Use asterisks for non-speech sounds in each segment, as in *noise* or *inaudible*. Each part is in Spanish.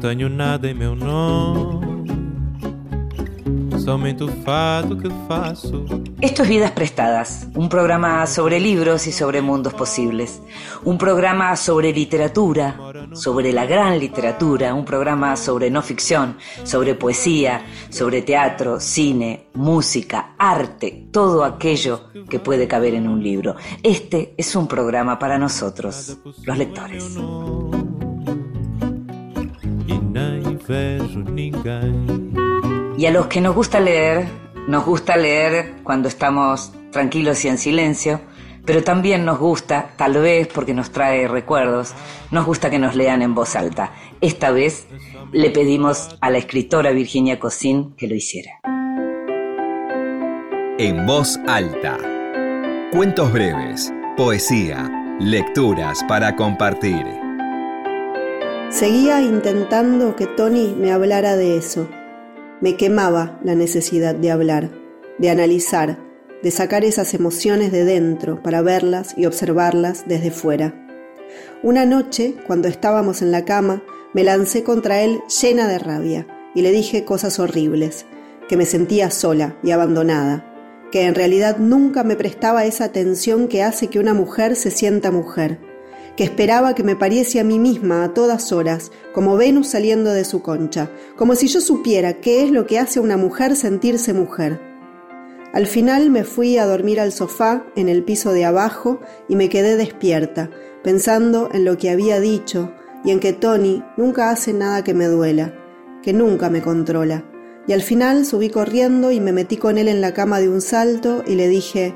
Tenho. Esto es Vidas Prestadas, un programa sobre libros y sobre mundos posibles. Un programa sobre literatura, sobre la gran literatura, un programa sobre no ficción, sobre poesía, sobre teatro, cine, música, arte, todo aquello que puede caber en un libro. Este es un programa para nosotros, los lectores. Y a los que nos gusta leer, nos gusta leer cuando estamos tranquilos y en silencio, pero también nos gusta, tal vez porque nos trae recuerdos, nos gusta que nos lean en voz alta. Esta vez le pedimos a la escritora Virginia Cosín que lo hiciera. En voz alta. Cuentos breves, poesía, lecturas para compartir. Seguía intentando que Tony me hablara de eso. Me quemaba la necesidad de hablar, de analizar, de sacar esas emociones de dentro para verlas y observarlas desde fuera. Una noche, cuando estábamos en la cama, me lancé contra él llena de rabia y le dije cosas horribles, que me sentía sola y abandonada, que en realidad nunca me prestaba esa atención que hace que una mujer se sienta mujer, que esperaba que me pariese a mí misma a todas horas, como Venus saliendo de su concha, como si yo supiera qué es lo que hace a una mujer sentirse mujer. Al final me fui a dormir al sofá en el piso de abajo y me quedé despierta, pensando en lo que había dicho y en que Tony nunca hace nada que me duela, que nunca me controla. Y al final subí corriendo y me metí con él en la cama de un salto y le dije,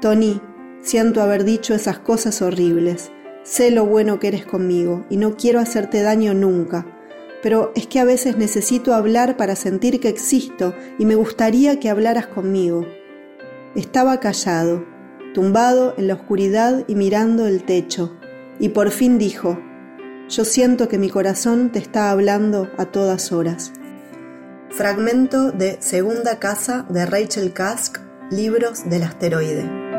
Tony, siento haber dicho esas cosas horribles. Sé lo bueno que eres conmigo y no quiero hacerte daño nunca, pero es que a veces necesito hablar para sentir que existo y me gustaría que hablaras conmigo. Estaba callado, tumbado en la oscuridad y mirando el techo, y por fin dijo, yo siento que mi corazón te está hablando a todas horas. Fragmento de Segunda Casa de Rachel Kask, Libros del Asteroide.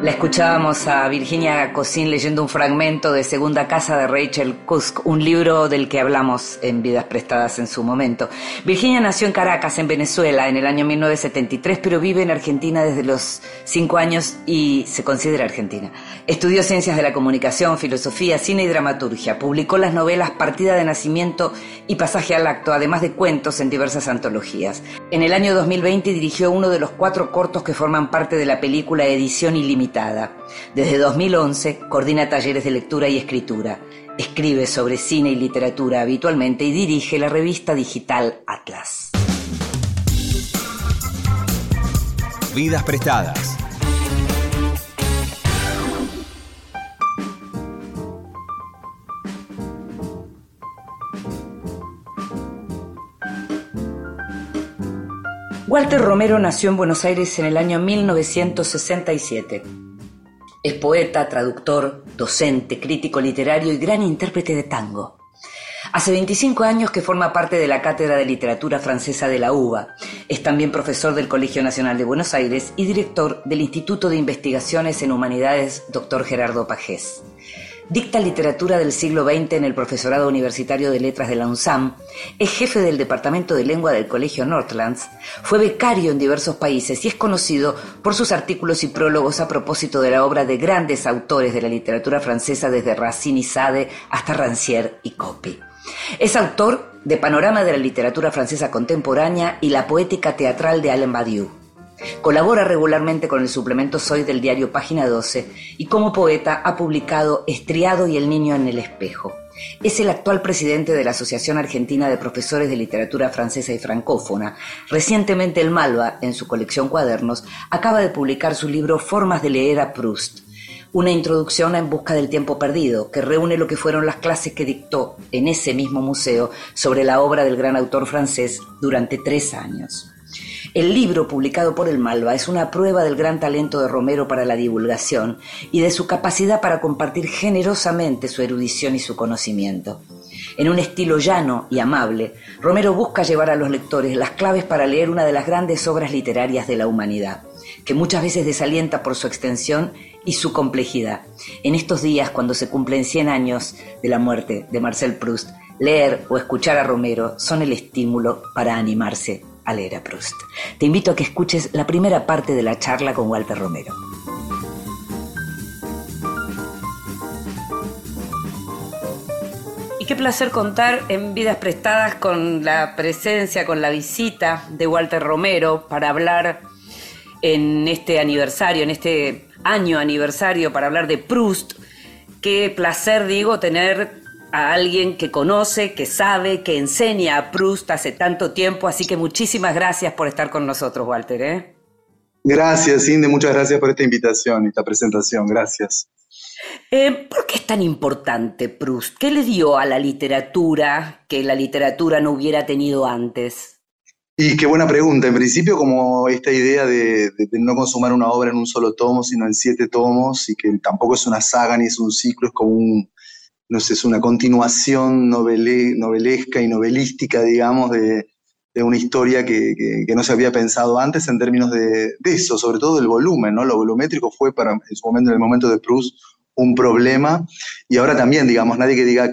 La escuchábamos a Virginia Cosín leyendo un fragmento de Segunda Casa de Rachel Kusk, un libro del que hablamos en Vidas Prestadas en su momento. Virginia nació en Caracas, en Venezuela, en el año 1973, pero vive en Argentina desde los cinco años y se considera argentina. Estudió Ciencias de la Comunicación, Filosofía, Cine y Dramaturgia. Publicó las novelas Partida de Nacimiento y Pasaje al Acto, además de cuentos en diversas antologías. En el año 2020 dirigió uno de los cuatro cortos que forman parte de la película Edición Ilimitada desde 2011 coordina talleres de lectura y escritura. Escribe sobre cine y literatura habitualmente y dirige la revista digital Atlas. Vidas prestadas. Walter Romero nació en Buenos Aires en el año 1967. Es poeta, traductor, docente, crítico literario y gran intérprete de tango. Hace 25 años que forma parte de la Cátedra de Literatura Francesa de la UBA. Es también profesor del Colegio Nacional de Buenos Aires y director del Instituto de Investigaciones en Humanidades Dr. Gerardo Pajés. Dicta literatura del siglo XX en el Profesorado Universitario de Letras de la UNSAM, es jefe del Departamento de Lengua del Colegio Northlands, fue becario en diversos países y es conocido por sus artículos y prólogos a propósito de la obra de grandes autores de la literatura francesa desde Racine y Sade hasta Rancière y Copy. Es autor de Panorama de la Literatura Francesa Contemporánea y La Poética Teatral de Alain Badiou. Colabora regularmente con el suplemento Soy del diario Página 12 y como poeta ha publicado Estriado y el niño en el espejo. Es el actual presidente de la Asociación Argentina de Profesores de Literatura Francesa y Francófona. Recientemente el Malva, en su colección Cuadernos, acaba de publicar su libro Formas de leer a Proust, una introducción En Busca del Tiempo Perdido, que reúne lo que fueron las clases que dictó en ese mismo museo sobre la obra del gran autor francés durante tres años. El libro publicado por el Malva es una prueba del gran talento de Romero para la divulgación y de su capacidad para compartir generosamente su erudición y su conocimiento. En un estilo llano y amable, Romero busca llevar a los lectores las claves para leer una de las grandes obras literarias de la humanidad. que muchas veces desalienta por su extensión y su complejidad. En estos días, cuando se cumplen 100 años de la muerte de Marcel Proust, leer o escuchar a Romero son el estímulo para animarse a leer a Proust. Te invito a que escuches la primera parte de la charla con Walter Romero. Y qué placer contar en Vidas Prestadas con la presencia, con la visita de Walter Romero para hablar en este aniversario, en este año aniversario, para hablar de Proust. Qué placer, digo, tener a alguien que conoce, que sabe, que enseña a Proust hace tanto tiempo. Así que muchísimas gracias por estar con nosotros, Walter. ¿eh? Gracias, Inde, muchas gracias por esta invitación y esta presentación. Gracias. Eh, ¿Por qué es tan importante Proust? ¿Qué le dio a la literatura que la literatura no hubiera tenido antes? Y qué buena pregunta. En principio, como esta idea de, no consumar una obra en un solo tomo, sino en siete tomos, y que tampoco es una saga ni es un ciclo, es como un, no sé, es una continuación novelesca y novelística, digamos, de, una historia que, no se había pensado antes en términos de, eso, sobre todo del volumen, ¿no? Lo volumétrico fue para, en su momento, en el momento de Proust, un problema, y ahora también, digamos, nadie que diga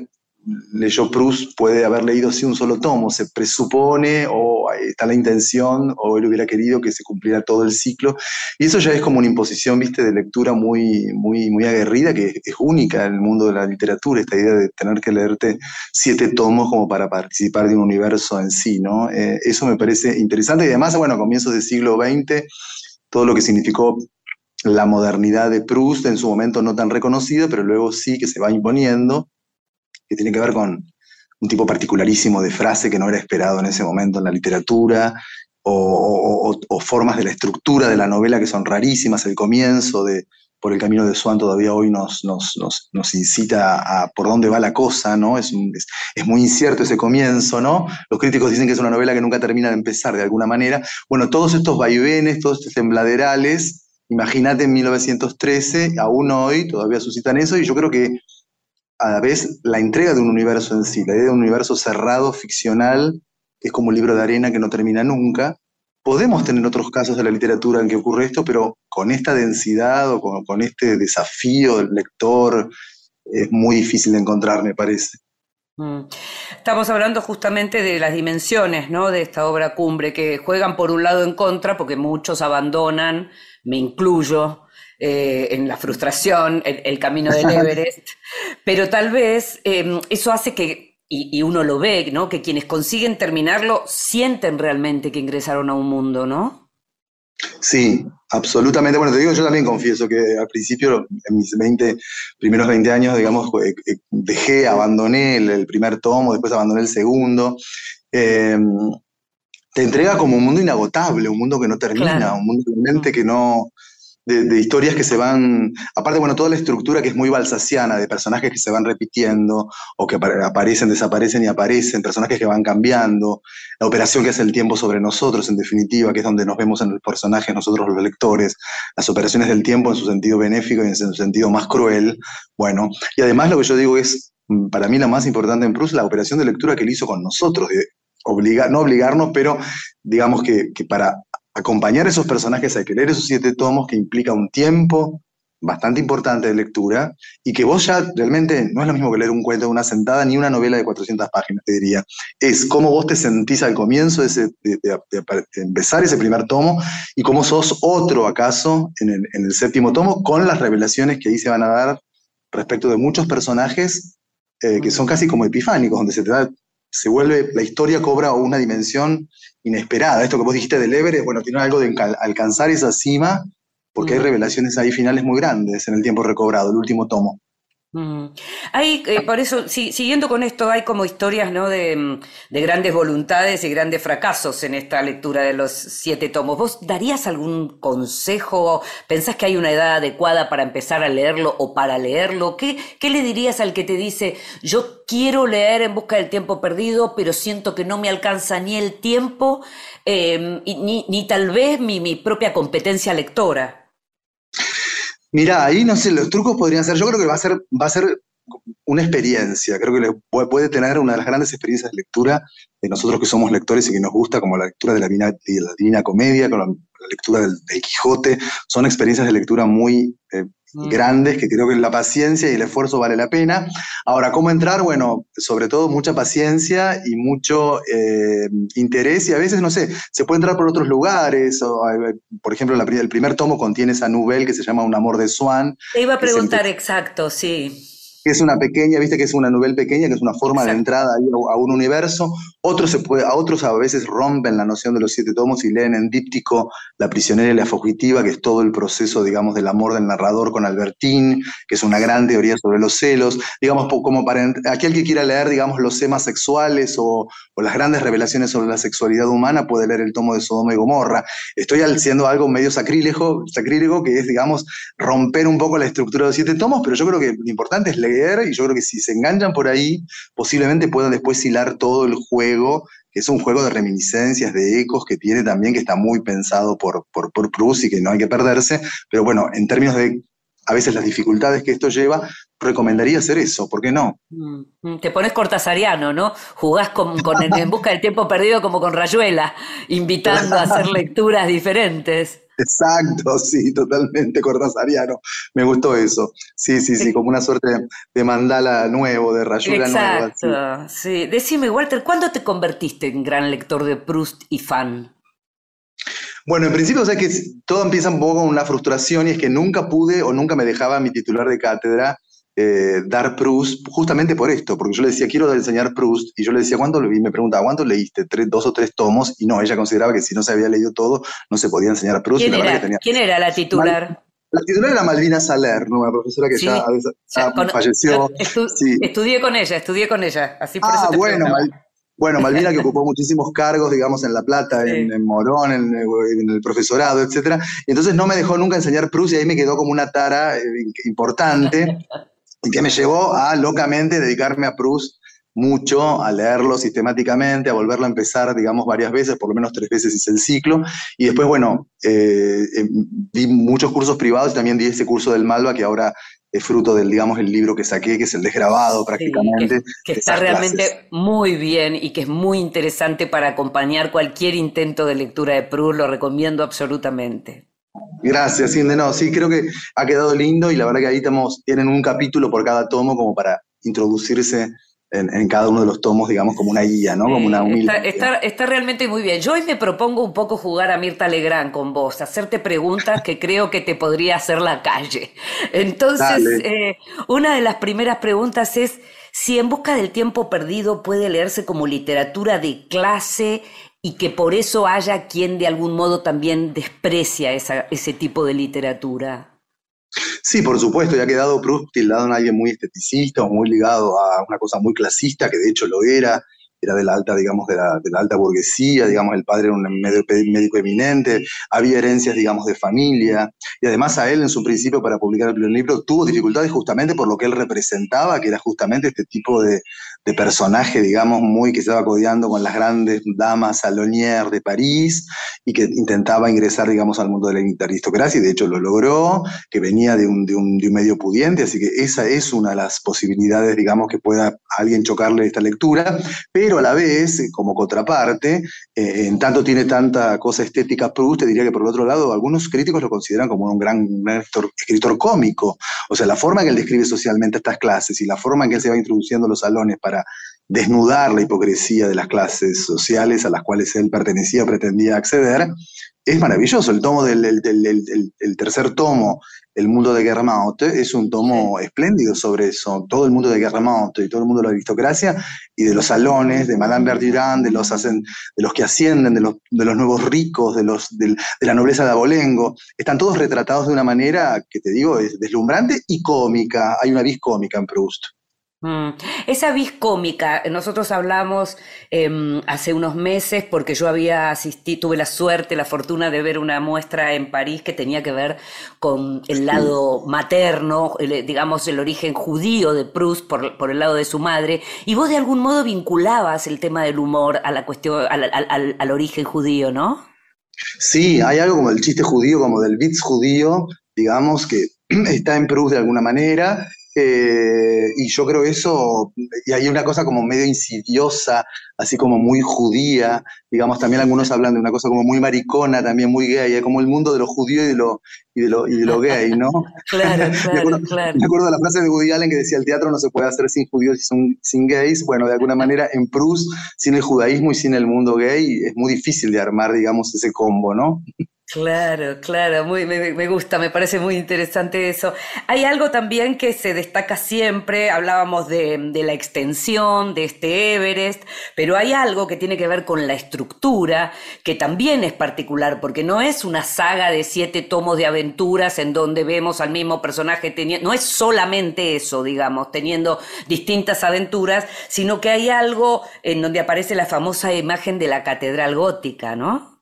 leyó Proust puede haber leído sí un solo tomo, se presupone o está la intención o él hubiera querido que se cumpliera todo el ciclo y eso ya es como una imposición, viste, de lectura muy, muy, aguerrida que es única en el mundo de la literatura, esta idea de tener que leerte siete tomos como para participar de un universo en sí, ¿no? Eh, eso me parece interesante y además, bueno, a comienzos del siglo XX, todo lo que significó la modernidad de Proust en su momento no tan reconocido, pero luego sí que se va imponiendo que tiene que ver con un tipo particularísimo de frase que no era esperado en ese momento en la literatura, o, formas de la estructura de la novela que son rarísimas, el comienzo de Por el camino de Swan todavía hoy nos, nos, incita a, por dónde va la cosa, ¿no? Es, es, muy incierto ese comienzo, ¿no? Los críticos dicen que es una novela que nunca termina de empezar de alguna manera. Bueno, todos estos vaivenes, todos estos tembladerales, imagínate en 1913, aún hoy todavía suscitan eso, y yo creo que a la vez la entrega de un universo en sí, la idea de un universo cerrado, ficcional, es como un libro de arena que no termina nunca. Podemos tener otros casos de la literatura en que ocurre esto, pero con esta densidad o con, este desafío del lector es muy difícil de encontrar, me parece. Mm. Estamos hablando justamente de las dimensiones ¿no? de esta obra cumbre, que juegan por un lado en contra, porque muchos abandonan, me incluyo, eh, en la frustración, el, camino del *laughs* Everest, pero tal vez em, eso hace que, y, uno lo ve, ¿no? Que quienes consiguen terminarlo sienten realmente que ingresaron a un mundo, ¿no? Sí, absolutamente. Bueno, te digo, yo también confieso que al principio, en mis 20, primeros 20 años, digamos, eh, eh, dejé, abandoné el, primer tomo, después abandoné el segundo. Em, te entrega como un mundo inagotable, un mundo que no termina, un mundo realmente que no, de, historias que se van, aparte, bueno, toda la estructura que es muy balsaciana, de personajes que se van repitiendo, o que aparecen, desaparecen y aparecen, personajes que van cambiando, la operación que hace el tiempo sobre nosotros, en definitiva, que es donde nos vemos en el personaje nosotros los lectores, las operaciones del tiempo en su sentido benéfico y en su sentido más cruel, bueno, y además lo que yo digo es, para mí lo más importante en Proust, la operación de lectura que él hizo con nosotros, de obligar, no obligarnos, pero digamos que, que para acompañar a esos personajes, hay que leer esos siete tomos que implica un tiempo bastante importante de lectura y que vos ya realmente no es lo mismo que leer un cuento de una sentada ni una novela de 400 páginas, te diría. Es cómo vos te sentís al comienzo de, empezar ese primer tomo y cómo sos otro acaso en el, en el, séptimo tomo con las revelaciones que ahí se van a dar respecto de muchos personajes eh, que son casi como epifánicos, donde se te da se vuelve, la historia cobra una dimensión inesperada. Esto que vos dijiste del Everest, bueno, tiene algo de alcanzar esa cima, porque hay revelaciones ahí finales muy grandes en el tiempo recobrado, el último tomo. Hay, eh, por eso, siguiendo con esto, hay como historias ¿no? de, grandes voluntades y grandes fracasos en esta lectura de los siete tomos. ¿Vos darías algún consejo? ¿Pensás que hay una edad adecuada para empezar a leerlo o para leerlo? ¿Qué, qué le dirías al que te dice, yo quiero leer en busca del tiempo perdido, pero siento que no me alcanza ni el tiempo, em, ni, ni, tal vez mi, mi propia competencia lectora? Mira, ahí no sé, los trucos podrían ser, yo creo que va a ser, va a ser una experiencia, creo que le puede tener una de las grandes experiencias de lectura de nosotros que somos lectores y que nos gusta, como la lectura de la Divina, de la divina Comedia, con la, la lectura del, Quijote, son experiencias de lectura muy eh, Mm. grandes, que creo que la paciencia y el esfuerzo vale la pena. Ahora, ¿cómo entrar? Bueno, sobre todo mucha paciencia y mucho eh, interés y a veces, no sé, se puede entrar por otros lugares. por ejemplo, el primer tomo contiene esa novela que se llama Un amor de Swan. Te iba a preguntar exacto, sí que es una pequeña, viste que es una novela pequeña, que es una forma de entrada a, un universo. Otros, se puede, a otros a veces rompen la noción de los siete tomos y leen en díptico La prisionera y la fugitiva, que es todo el proceso, digamos, del amor del narrador con Albertín, que es una gran teoría sobre los celos. Digamos, como para aquel que quiera leer, digamos, los temas sexuales o, o las grandes revelaciones sobre la sexualidad humana, puede leer el tomo de Sodoma y Gomorra. Estoy haciendo algo medio sacrílego, sacrílego que es, digamos, romper un poco la estructura de los siete tomos, pero yo creo que lo importante es leer y yo creo que si se enganchan por ahí, posiblemente puedan después hilar todo el juego, que es un juego de reminiscencias, de ecos que tiene también, que está muy pensado por, por, por Proust y que no hay que perderse, pero bueno, en términos de a veces las dificultades que esto lleva, recomendaría hacer eso, ¿por qué no? Mm, te pones cortasariano, ¿no? Jugás con, En Busca del Tiempo Perdido como con Rayuela, invitando a hacer *laughs* lecturas diferentes. Exacto, sí, totalmente cortasariano. Me gustó eso. Sí, sí, sí, como una suerte de mandala nuevo, de rayuela nueva. Exacto, sí. Decime, Walter, ¿cuándo te convertiste en gran lector de Proust y fan? Bueno, en principio, o sea que todo empieza un poco con una frustración y es que nunca pude o nunca me dejaba mi titular de cátedra eh, dar Proust justamente por esto, porque yo le decía, quiero enseñar Proust, y yo le decía, ¿cuánto? Y me preguntaba, ¿cuánto leíste? ¿Tres, ¿Dos o tres tomos? Y no, ella consideraba que si no se había leído todo, no se podía enseñar Proust. ¿Quién, era? ¿Quién era la titular? la titular era Malvina Saler, una profesora que ya, falleció. Estudié con ella, estudié con ella. Así por ah, bueno, bueno, Malvina que ocupó muchísimos cargos, digamos, en La Plata, en, Morón, en, el profesorado, etc. Y entonces no me dejó nunca enseñar Proust y ahí me quedó como una tara eh, importante. Y que me llevó a locamente dedicarme a Proust mucho, a leerlo sistemáticamente, a volverlo a empezar, digamos, varias veces, por lo menos tres veces hice el ciclo. Y después, bueno, eh, eh, di muchos cursos privados y también di ese curso del Malva que ahora es fruto del, digamos, el libro que saqué, que es el desgrabado prácticamente. que, está realmente muy bien y que es muy interesante para acompañar cualquier intento de lectura de Proust, lo recomiendo absolutamente. Gracias, Inde. No, sí, creo que ha quedado lindo y la verdad que ahí estamos, tienen un capítulo por cada tomo como para introducirse en, cada uno de los tomos, digamos, como una guía, ¿no? Como una está, está, realmente muy bien. Yo hoy me propongo un poco jugar a Mirta Legrand con vos, hacerte preguntas que creo que te podría hacer la calle. Entonces, eh, una de las primeras preguntas es si En Busca del Tiempo Perdido puede leerse como literatura de clase y que por eso haya quien de algún modo también desprecia ese tipo de literatura. Sí, por supuesto, ya ha quedado Proust tildado en alguien muy esteticista muy ligado a una cosa muy clasista, que de hecho lo era, era de la alta, digamos, de la, alta burguesía, digamos, el padre era un médico eminente, había herencias, digamos, de familia, y además a él en su principio para publicar el primer libro tuvo dificultades justamente por lo que él representaba, que era justamente este tipo de, de personaje, digamos, muy que estaba codeando con las grandes damas salonières de París y que intentaba ingresar, digamos, al mundo de la aristocracia y de hecho lo logró, que venía de un, de un, medio pudiente, así que esa es una de las posibilidades, digamos, que pueda alguien chocarle esta lectura, pero a la vez, eh, como contraparte, eh, en tanto tiene tanta cosa estética Proust, te diría que por el otro lado, algunos críticos lo consideran como un gran escritor, cómico, o sea, la forma en que él describe socialmente estas clases y la forma en que se va introduciendo en los salones para desnudar la hipocresía de las clases sociales a las cuales él pertenecía, pretendía acceder, es maravilloso. El tomo del el, tercer tomo, El mundo de Guermantes, es un tomo espléndido sobre eso. Todo el mundo de Guermantes y todo el mundo de la aristocracia y de los salones, de Madame Bertirán, de los, de los que ascienden, de los, de los nuevos ricos, de, los, de, la nobleza de Abolengo. Están todos retratados de una manera que te digo es deslumbrante y cómica. Hay una vis cómica en Proust. Mm. Esa vis cómica, nosotros hablamos em, hace unos meses porque yo había asistido, tuve la suerte, la fortuna de ver una muestra en París que tenía que ver con el lado materno, digamos el origen judío de Proust por, el lado de su madre, y vos de algún modo vinculabas el tema del humor a la cuestión, al, al origen judío, ¿no? Sí, hay algo como el chiste judío, como del bits judío, digamos, que *clears throat* está en Proust de alguna manera, Eh, y yo creo eso, y hay una cosa como medio insidiosa, así como muy judía, digamos, también algunos hablan de una cosa como muy maricona, también muy gay, hay como el mundo de lo judío y de lo, y de lo, y de lo gay, ¿no? *laughs* claro, claro, *laughs* me, acuerdo, claro. me acuerdo de la frase de Woody Allen que decía, el teatro no se puede hacer sin judíos y sin, sin gays, bueno, de alguna manera en Proust, sin el judaísmo y sin el mundo gay, es muy difícil de armar, digamos, ese combo, ¿no? Claro, claro, muy, me, gusta, me parece muy interesante eso. Hay algo también que se destaca siempre, hablábamos de, de, la extensión de este Everest, pero hay algo que tiene que ver con la estructura, que también es particular, porque no es una saga de siete tomos de aventuras en donde vemos al mismo personaje teniendo, no es solamente eso, digamos, teniendo distintas aventuras, sino que hay algo en donde aparece la famosa imagen de la catedral gótica, ¿no?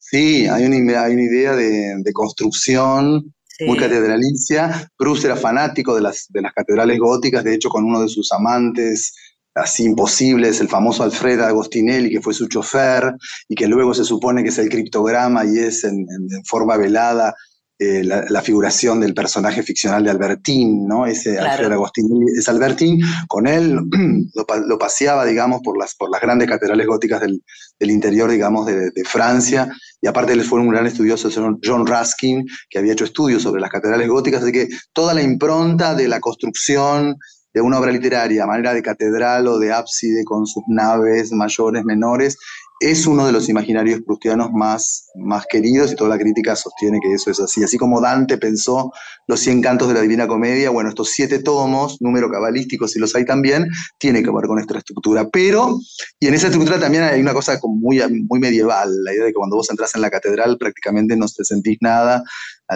Sí, hay una, hay una idea de, de construcción sí. muy catedralicia. Bruce era fanático de las, de las catedrales góticas, de hecho con uno de sus amantes así imposibles, el famoso Alfredo Agostinelli, que fue su chofer, y que luego se supone que es el criptograma y es en, en, en forma velada eh, la, la, figuración del personaje ficcional de Albertín, ¿no? Ese claro. Alfredo Agostinelli es Albertín, con él *clears throat* lo, lo, paseaba, digamos, por las, por las grandes catedrales góticas del, del interior, digamos, de, de, Francia, y aparte él fue un gran estudioso, John Ruskin, que había hecho estudios sobre las catedrales góticas, así que toda la impronta de la construcción de una obra literaria manera de catedral o de ábside con sus naves mayores, menores, es uno de los imaginarios prustianos más, más queridos y toda la crítica sostiene que eso es así. Así como Dante pensó los 100 cantos de la Divina Comedia, bueno, estos siete tomos, número cabalístico si los hay también, tiene que ver con esta estructura. Pero, y en esa estructura también hay una cosa muy, muy medieval, la idea de que cuando vos entras en la catedral prácticamente no te sentís nada,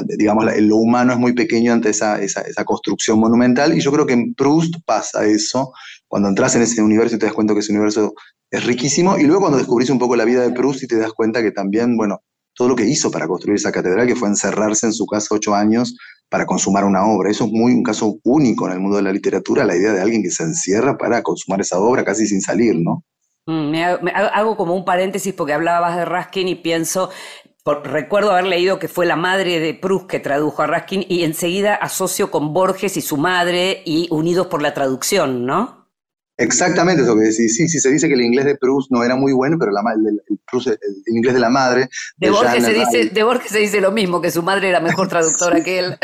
digamos, lo humano es muy pequeño ante esa, esa, esa, construcción monumental, y yo creo que en Proust pasa eso, cuando entras en ese universo y te das cuenta que ese universo es riquísimo, y luego cuando descubrís un poco la vida de Proust y te das cuenta que también, bueno, todo lo que hizo para construir esa catedral, que fue encerrarse en su casa ocho años para consumar una obra. Eso es muy un caso único en el mundo de la literatura, la idea de alguien que se encierra para consumar esa obra casi sin salir, ¿no? Mm, me, hago, me hago como un paréntesis porque hablabas de Raskin y pienso recuerdo haber leído que fue la madre de Proust que tradujo a Raskin y enseguida asocio con Borges y su madre y unidos por la traducción, ¿no? Exactamente eso que decís. Sí, sí, se dice que el inglés de Proust no era muy bueno, pero la, el, el, Proust, el, inglés de la madre. De, de Borges, se dice, de Borges se dice lo mismo, que su madre era mejor traductora que él.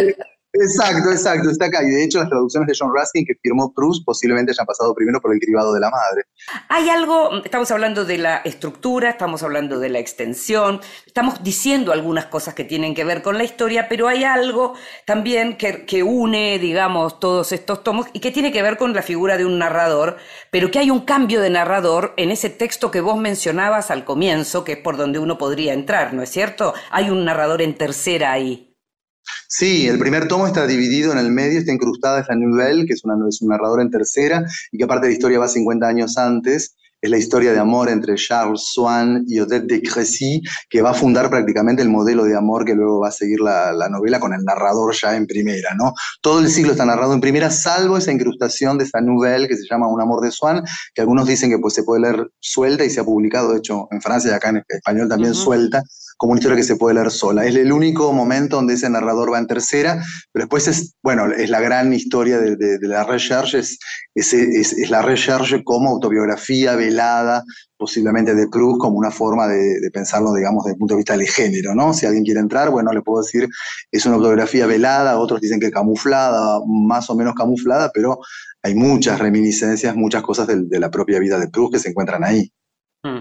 Exacto, exacto, está acá. Y de hecho las traducciones de John Ruskin que firmó Proust posiblemente hayan pasado primero por el cribado de la madre. Hay algo, estamos hablando de la estructura, estamos hablando de la extensión, estamos diciendo algunas cosas que tienen que ver con la historia, pero hay algo también que, que une, digamos, todos estos tomos y que tiene que ver con la figura de un narrador, pero que hay un cambio de narrador en ese texto que vos mencionabas al comienzo, que es por donde uno podría entrar, ¿no es cierto? Hay un narrador en tercera ahí. Sí, el primer tomo está dividido en el medio, está incrustada esta Nouvelle, que es, una, es un narrador en tercera, y que aparte de la historia va 50 años antes, es la historia de amor entre Charles Swann y Odette de Crécy, que va a fundar prácticamente el modelo de amor que luego va a seguir la, la, novela con el narrador ya en primera, ¿no? Todo el siglo está narrado en primera, salvo esa incrustación de esta nouvelle que se llama Un amor de Swann, que algunos dicen que pues, se puede leer suelta y se ha publicado, de hecho, en Francia y acá en español también uh -huh. suelta, como una historia que se puede leer sola. Es el único momento donde ese narrador va en tercera, pero después es, bueno, es la gran historia de, de, de la recherche, es, es, es, es, la recherche como autobiografía velada, posiblemente de Proust, como una forma de, de, pensarlo, digamos, desde el punto de vista del género, ¿no? Si alguien quiere entrar, bueno, le puedo decir, es una autobiografía velada, otros dicen que camuflada, más o menos camuflada, pero hay muchas reminiscencias, muchas cosas de, la propia vida de Proust que se encuentran ahí. Hmm.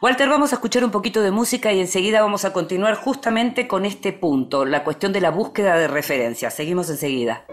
Walter, vamos a escuchar un poquito de música y enseguida vamos a continuar justamente con este punto, la cuestión de la búsqueda de referencias. Seguimos enseguida.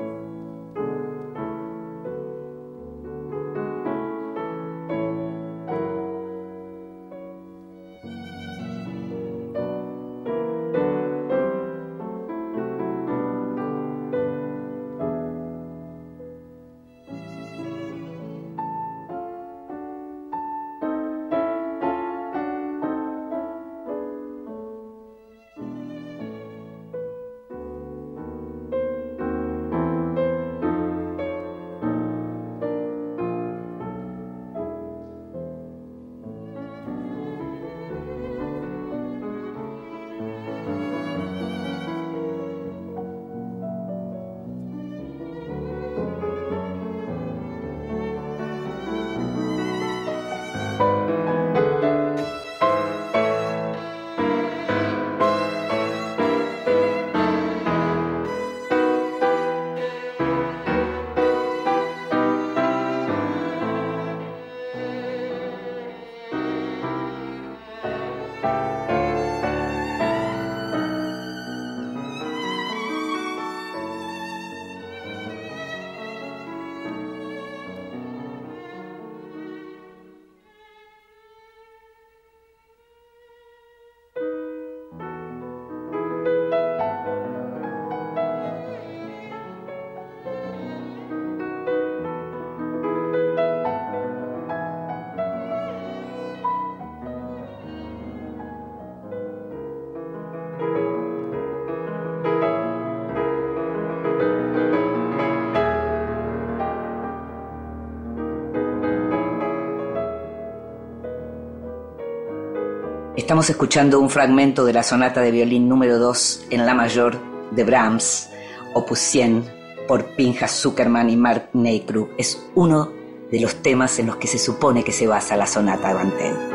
Estamos escuchando un fragmento de la sonata de violín número 2 en la mayor de Brahms, opus 100, por Pinjas Zuckerman y Mark Neikru. Es uno de los temas en los que se supone que se basa la sonata de Bantel.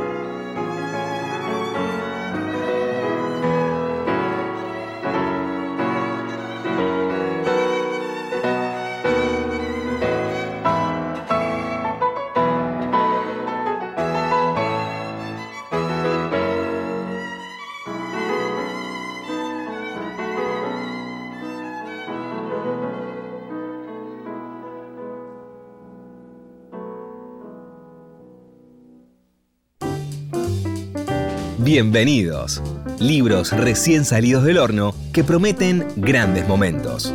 Bienvenidos. Libros recién salidos del horno que prometen grandes momentos.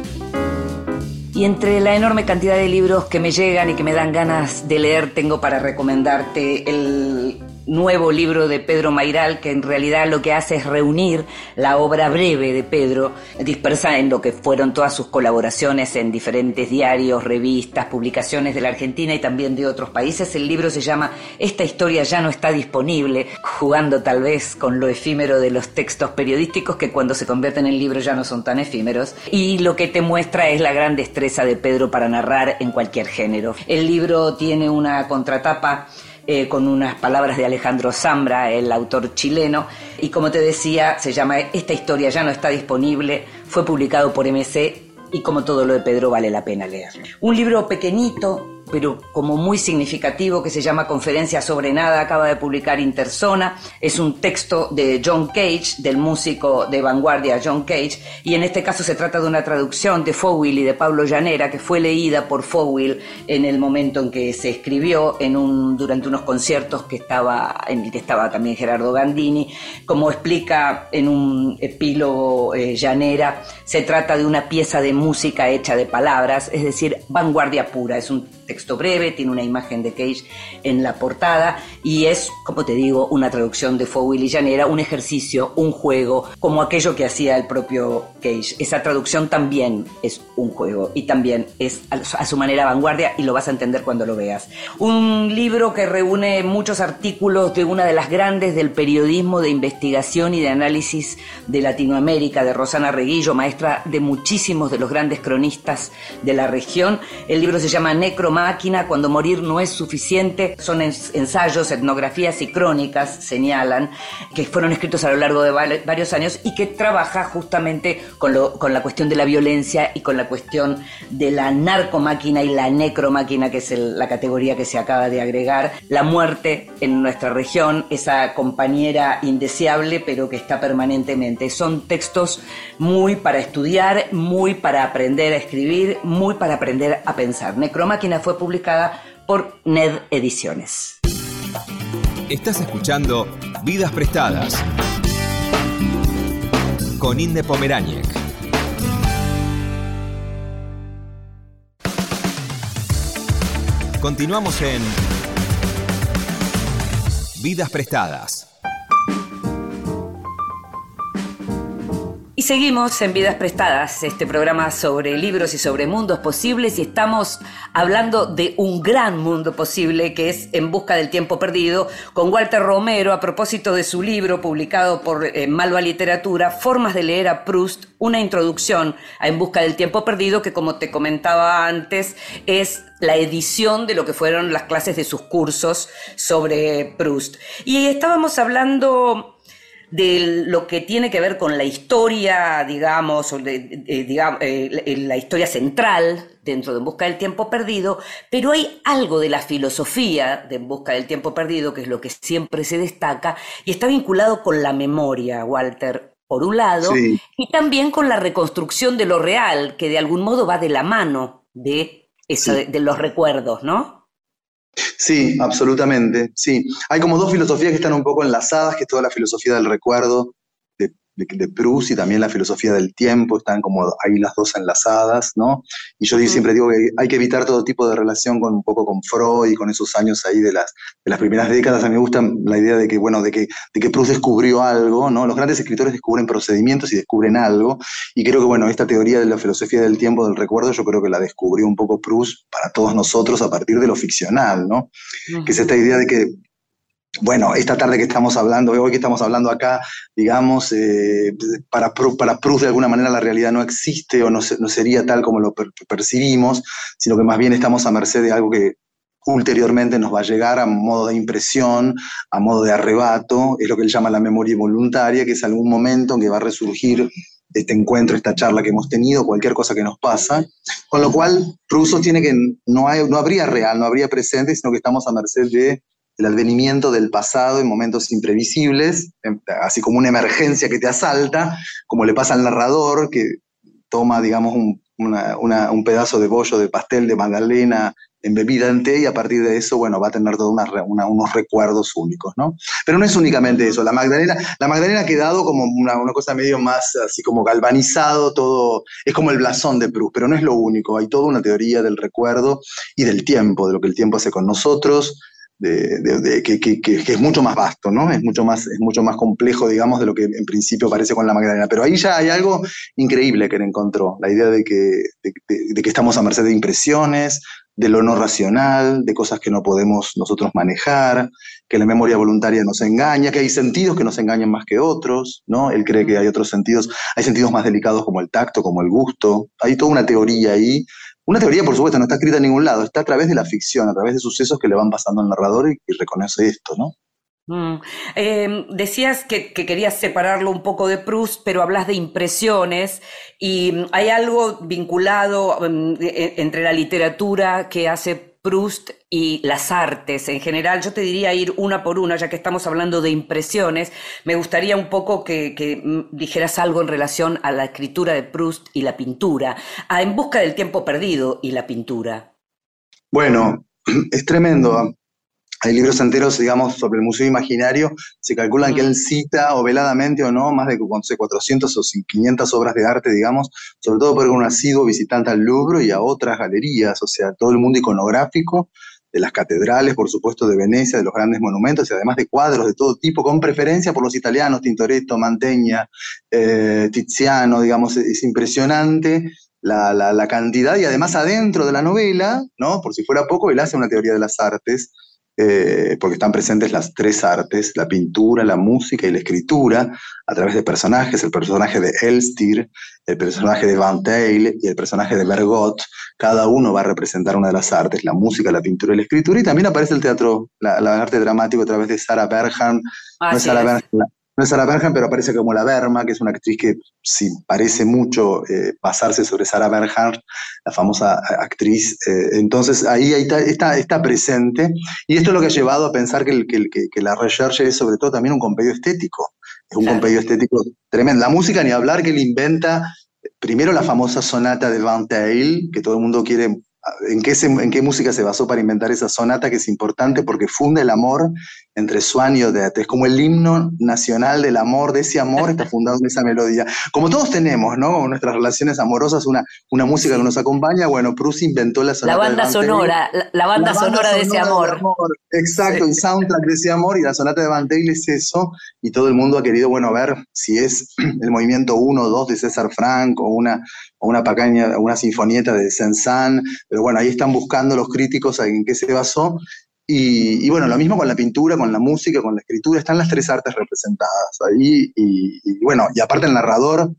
Y entre la enorme cantidad de libros que me llegan y que me dan ganas de leer, tengo para recomendarte el nuevo libro de Pedro Mairal, que en realidad lo que hace es reunir la obra breve de Pedro, dispersa en lo que fueron todas sus colaboraciones en diferentes diarios, revistas, publicaciones de la Argentina y también de otros países. El libro se llama Esta historia ya no está disponible, jugando tal vez con lo efímero de los textos periodísticos que cuando se convierten en libros ya no son tan efímeros. Y lo que te muestra es la gran destreza de Pedro para narrar en cualquier género. El libro tiene una contratapa eh, con unas palabras de Alejandro Zambra, el autor chileno, y como te decía, se llama Esta historia ya no está disponible, fue publicado por MC y como todo lo de Pedro vale la pena leerlo. Un libro pequeñito, pero como muy significativo que se llama Conferencia sobre Nada, acaba de publicar Interzona. Es un texto de John Cage, del músico de vanguardia John Cage, y en este caso se trata de una traducción de Fowell y de Pablo Llanera, que fue leída por Fowell en el momento en que se escribió en un, durante unos conciertos que estaba, en el que estaba también Gerardo Gandini. Como explica en un epílogo eh, Llanera, se trata de una pieza de música hecha de palabras, es decir, vanguardia pura. Es un texto breve, tiene una imagen de Cage en la portada y es, como te digo, una traducción de Fowell y Llanera, un ejercicio, un juego, como aquello que hacía el propio Cage. Esa traducción también es un juego y también es a su manera vanguardia y lo vas a entender cuando lo veas. Un libro que reúne muchos artículos de una de las grandes del periodismo de investigación y de análisis de Latinoamérica, de Rosana Reguillo, maestra de muchísimos de los grandes cronistas de la región. El libro se llama Necro máquina, cuando morir no es suficiente. Son ensayos, etnografías y crónicas, señalan, que fueron escritos a lo largo de varios años y que trabaja justamente con, lo, con la cuestión de la violencia y con la cuestión de la narcomáquina y la necromáquina, que es la categoría que se acaba de agregar. La muerte en nuestra región, esa compañera indeseable, pero que está permanentemente. Son textos muy para estudiar, muy para aprender a escribir, muy para aprender a pensar. Necromáquina fue publicada por NED Ediciones. Estás escuchando Vidas Prestadas con Inde Pomeráñez. Continuamos en Vidas Prestadas. Y seguimos en Vidas Prestadas, este programa sobre libros y sobre mundos posibles, y estamos hablando de un gran mundo posible que es En Busca del Tiempo Perdido, con Walter Romero a propósito de su libro publicado por eh, Malva Literatura, Formas de leer a Proust, una introducción a En Busca del Tiempo Perdido, que como te comentaba antes, es la edición de lo que fueron las clases de sus cursos sobre Proust. Y estábamos hablando de lo que tiene que ver con la historia, digamos, digamos eh, la historia central dentro de En Busca del Tiempo Perdido, pero hay algo de la filosofía de En Busca del Tiempo Perdido, que es lo que siempre se destaca, y está vinculado con la memoria, Walter, por un lado, y también con la reconstrucción de lo real, que de algún modo va de la mano de, eso, de los recuerdos, ¿no? Sí, absolutamente, sí. Hay como dos filosofías que están un poco enlazadas, que es toda la filosofía del recuerdo de, Proust y también la filosofía del tiempo, están como ahí las dos enlazadas, ¿no? Y yo siempre digo que hay que evitar todo tipo de relación con un poco con Freud y con esos años ahí de las, de las primeras décadas. A mí me gusta la idea de que, bueno, de que, de que Proust descubrió algo, ¿no? Los grandes escritores descubren procedimientos y descubren algo, y creo que, bueno, esta teoría de la filosofía del tiempo, del recuerdo, yo creo que la descubrió un poco Proust para todos nosotros a partir de lo ficcional, ¿no? Que es esta idea de que bueno, esta tarde que estamos hablando, hoy que estamos hablando acá, digamos, eh, para, para Proust de alguna manera la realidad no existe o no, no sería tal como lo percibimos, sino que más bien estamos a merced de algo que ulteriormente nos va a llegar a modo de impresión, a modo de arrebato, es lo que él llama la memoria voluntaria, que es algún momento en que va a resurgir este encuentro, esta charla que hemos tenido, cualquier cosa que nos pasa, con lo cual Rousseau tiene que, no, hay, no habría real, no habría presente, sino que estamos a merced de el advenimiento del pasado en momentos imprevisibles, em, así como una emergencia que te asalta, como le pasa al narrador, que toma, digamos, un, pedazo de bollo de pastel de magdalena embebida en té y a partir de eso, bueno, va a tener todos unos recuerdos únicos, ¿no? Pero no es únicamente eso, la Magdalena, la Magdalena ha quedado como una, cosa medio más así como galvanizado, todo, es como el blasón de Proust, pero no es lo único, hay toda una teoría del recuerdo y del tiempo, de lo que el tiempo hace con nosotros, de, que, es mucho más vasto, ¿no? Es mucho más, es mucho más complejo, digamos, de lo que en principio parece con la Magdalena. Pero ahí ya hay algo increíble que él encontró, la idea de que, de, que estamos a merced de impresiones, de lo no racional, de cosas que no podemos nosotros manejar, que la memoria voluntaria nos engaña, que hay sentidos que nos engañan más que otros, ¿no? Él cree que hay otros sentidos, hay sentidos más delicados como el tacto, como el gusto, hay toda una teoría ahí. Una teoría, por supuesto, no está escrita en ningún lado, está a través de la ficción, a través de sucesos que le van pasando al narrador y, y reconoce esto, ¿no? Mm. Em, decías que, querías separarlo un poco de Proust, pero hablas de impresiones y mm, hay algo vinculado mm, e, e, entre la literatura que hace Proust y las artes en general. Yo te diría ir una por una, ya que estamos hablando de impresiones. Me gustaría un poco que, dijeras algo en relación a la escritura de Proust y la pintura, a En busca del tiempo perdido y la pintura. Bueno, *clears throat* es tremendo. Hay libros enteros, digamos, sobre el Museo Imaginario. Se calculan que él cita, o veladamente o no, más de 400 o 500 obras de arte, digamos, sobre todo por un asiduo visitante al Louvre y a otras galerías, o sea, todo el mundo iconográfico, de las catedrales, por supuesto, de Venecia, de los grandes monumentos, y además de cuadros de todo tipo, con preferencia por los italianos, Tintoretto, Mantegna, eh, Tiziano, digamos, es impresionante. La, la, cantidad y además adentro de la novela, ¿no? Por si fuera poco, él hace una teoría de las artes eh, porque están presentes las tres artes, la pintura, la música y la escritura, a través de personajes, el personaje de Elstir, el personaje de Van Tale y el personaje de Bergot, cada uno va a representar una de las artes, la música, la pintura y la escritura, y también aparece el teatro, la, arte dramático a través de Sarah Berhan, no Sarah Berhan no es Sarah Bernhardt, pero aparece como la Berma, que es una actriz que sí parece mucho eh, basarse sobre Sarah Bernhardt, la famosa actriz. Eh, entonces ahí, está, está, presente. Y esto es lo que ha llevado a pensar que, que, la recherche es sobre todo también un compendio estético. Es un compendio estético tremendo. La música, ni hablar, que él inventa primero la famosa sonata de Van Tale, que todo el mundo quiere ¿En qué, ¿En qué, música se basó para inventar esa sonata que es importante porque funde el amor entre Swan y Odette? Es como el himno nacional del amor, de ese amor está fundado en esa melodía. Como todos tenemos, ¿no? Nuestras relaciones amorosas, una, una música que nos acompaña. Bueno, Proust inventó la. La banda sonora, la, banda, sonora, de ese amor. Exacto, el soundtrack de ese amor y la sonata de Van es eso. Y todo el mundo ha querido, bueno, ver si es *clears throat* el movimiento 1 o 2 de César Frank o una, una pequeña, una sinfonieta de Saint-Saëns, pero bueno, ahí están buscando los críticos en qué se basó. Y, bueno, lo mismo con la pintura, con la música, con la escritura, están las tres artes representadas ahí. Y, bueno, y aparte el narrador,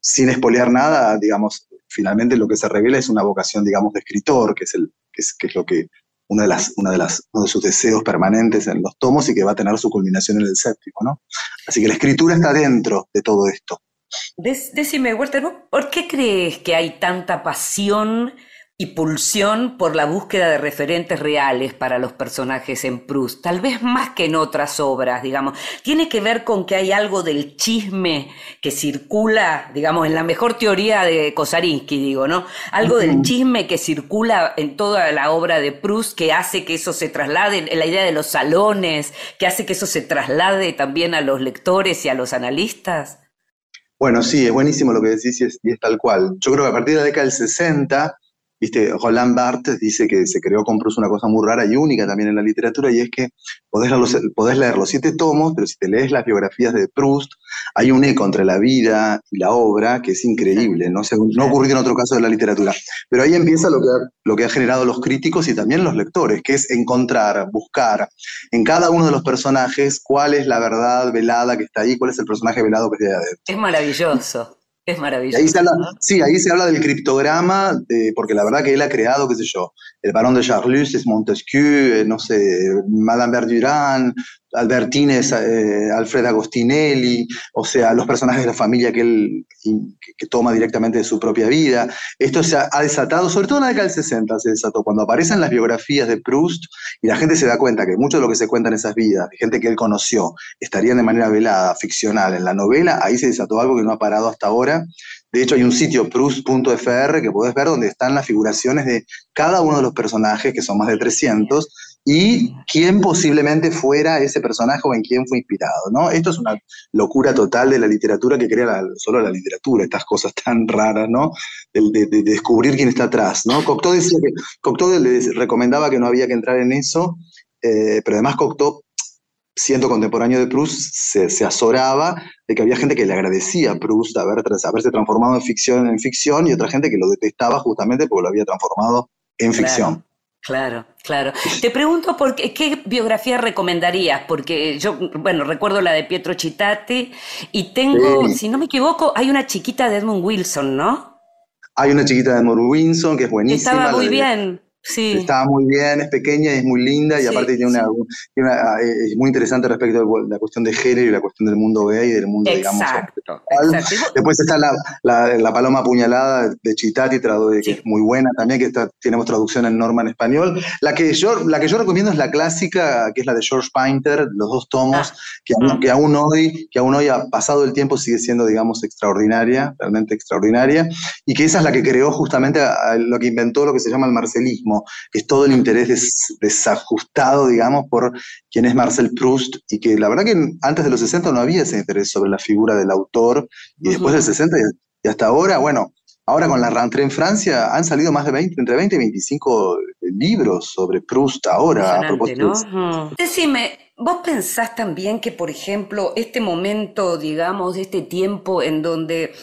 sin espolear nada, digamos, finalmente lo que se revela es una vocación, digamos, de escritor, que es, el, que es, que es lo que una de las, una de las, uno de sus deseos permanentes en los tomos y que va a tener su culminación en el séptimo, ¿no? Así que la escritura está dentro de todo esto. Decime, Walter, ¿por qué crees que hay tanta pasión y pulsión por la búsqueda de referentes reales para los personajes en Proust? Tal vez más que en otras obras, digamos. ¿Tiene que ver con que hay algo del chisme que circula, digamos, en la mejor teoría de Kosarinsky, digo, ¿no? Algo del chisme que circula en toda la obra de Proust que hace que eso se traslade, en la idea de los salones, que hace que eso se traslade también a los lectores y a los analistas. Bueno, sí, es buenísimo lo que decís y es, tal cual. Yo creo que a partir de la década del 60, viste, Roland Barthes dice que se creó con Proust una cosa muy rara y única también en la literatura, y es que podés leer, los, siete tomos, pero si te lees las biografías de Proust, hay un eco entre la vida y la obra que es increíble, no, no ha ocurrido en otro caso de la literatura. Pero ahí empieza lo que, ha, lo que ha generado los críticos y también los lectores, que es encontrar, buscar en cada uno de los personajes cuál es la verdad velada que está ahí, cuál es el personaje velado que está ahí adentro. Es maravilloso. Es maravilloso. Ahí se habla, Sí, ahí se habla del criptograma, porque la verdad que él ha creado, qué sé yo, el barón de Charlus es Montesquieu, eh, no sé, Madame Verduran, Albertine es eh, Alfred Agostinelli, o sea, los personajes de la familia que él que, toma directamente de su propia vida. Esto se ha, desatado, sobre todo en la década del 60 se desató, cuando aparecen las biografías de Proust y la gente se da cuenta que mucho de lo que se cuenta en esas vidas, gente que él conoció, estarían de manera velada, ficcional en la novela, ahí se desató algo que no ha parado hasta ahora. De hecho, hay un sitio proust.fr que podés ver donde están las figuraciones de cada uno de los personajes, que son más de 300, y quién posiblemente fuera ese personaje o en quién fue inspirado, ¿no? Esto es una locura total de la literatura que crea solo la literatura, estas cosas tan raras, ¿no? De, descubrir quién está atrás, ¿no? Cocteau decía que, Cocteau le recomendaba que no había que entrar en eso, eh, pero además Cocteau, siendo contemporáneo de Proust, se, se, azoraba de que había gente que le agradecía a Proust haber, haberse transformado en ficción, en ficción y otra gente que lo detestaba justamente porque lo había transformado en ficción. Claro, claro. Te pregunto por qué, qué, biografía recomendarías, porque yo, bueno, recuerdo la de Pietro Cittati y tengo, si no me equivoco, hay una chiquita de Edmund Wilson, ¿no? Hay una chiquita de Edmund Wilson que es buenísima. Estaba muy bien. Sí. Estaba muy bien, es pequeña y es muy linda y aparte tiene, una, ah, es muy interesante respecto a la cuestión de género y la cuestión del mundo gay y del mundo, exacto, digamos. Después está la, la, paloma apuñalada de Chitati, que es muy buena también, que está, tenemos traducción en norma en español. La que, yo, la que yo recomiendo es la clásica, que es la de George Painter, los dos tomos, ah. que, aún, que, aún hoy, que aún hoy ha pasado el tiempo sigue siendo, digamos, extraordinaria, realmente extraordinaria, y que esa es la que creó justamente lo que inventó lo que se llama el marcelismo es todo el interés desajustado, digamos, por quién es Marcel Proust, y que la verdad que antes de los 60 no había ese interés sobre la figura del autor, y después del 60 y hasta ahora, bueno, Ahora con la rentrée en Francia han salido más de 20, entre 20 y 25 libros sobre Proust ahora. A propósito ¿no? Decime, ¿vos pensás también que, por ejemplo, este momento, digamos, este tiempo en donde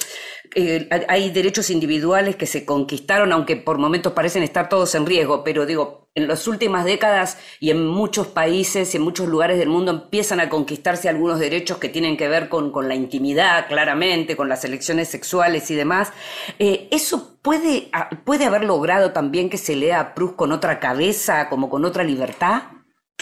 eh, hay derechos individuales que se conquistaron, aunque por momentos parecen estar todos en riesgo, pero digo, en las últimas décadas y en muchos países y en muchos lugares del mundo empiezan a conquistarse algunos derechos que tienen que ver con, con la intimidad, claramente, con las elecciones sexuales y demás. Eh, ¿Eso puede, puede haber logrado también que se lea a Proust con otra cabeza, como con otra libertad?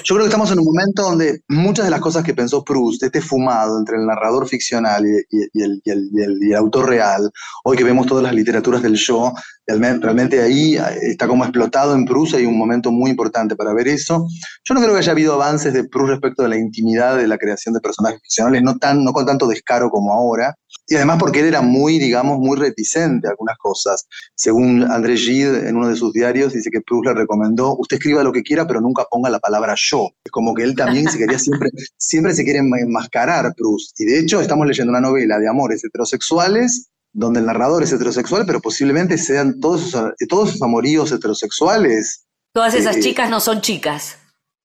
Yo creo que estamos en un momento donde muchas de las cosas que pensó Proust, este fumado entre el narrador ficcional y, el, autor real, hoy que vemos todas las literaturas del yo, realmente ahí eh, está como explotado en Proust, hay un momento muy importante para ver eso. Yo no creo que haya habido avances de Proust respecto de la intimidad de la creación de personajes ficcionales, no, tan, no con tanto descaro como ahora. Y además porque él era muy, digamos, muy reticente a algunas cosas. Según André Gide, en uno de sus diarios, dice que Proust le recomendó, usted escriba lo que quiera, pero nunca ponga la palabra yo. Es como que él también se quería siempre, *laughs* siempre se quiere enmascarar Proust. Y de hecho estamos leyendo una novela de amores heterosexuales donde el narrador es heterosexual, pero posiblemente sean todos esos, todos esos amoríos heterosexuales. Todas esas eh, chicas no son chicas.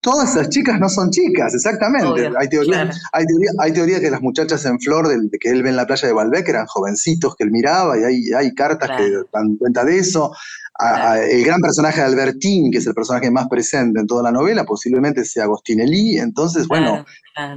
Todas esas chicas no son chicas, exactamente. hay, teoría, hay, teoría, que las muchachas en flor de, que él ve en la playa de Balbec eran jovencitos que él miraba y hay, hay cartas que dan cuenta de eso el gran personaje de Albertín, que es el personaje más presente en toda la novela, posiblemente sea Agostinelli. Entonces, bueno,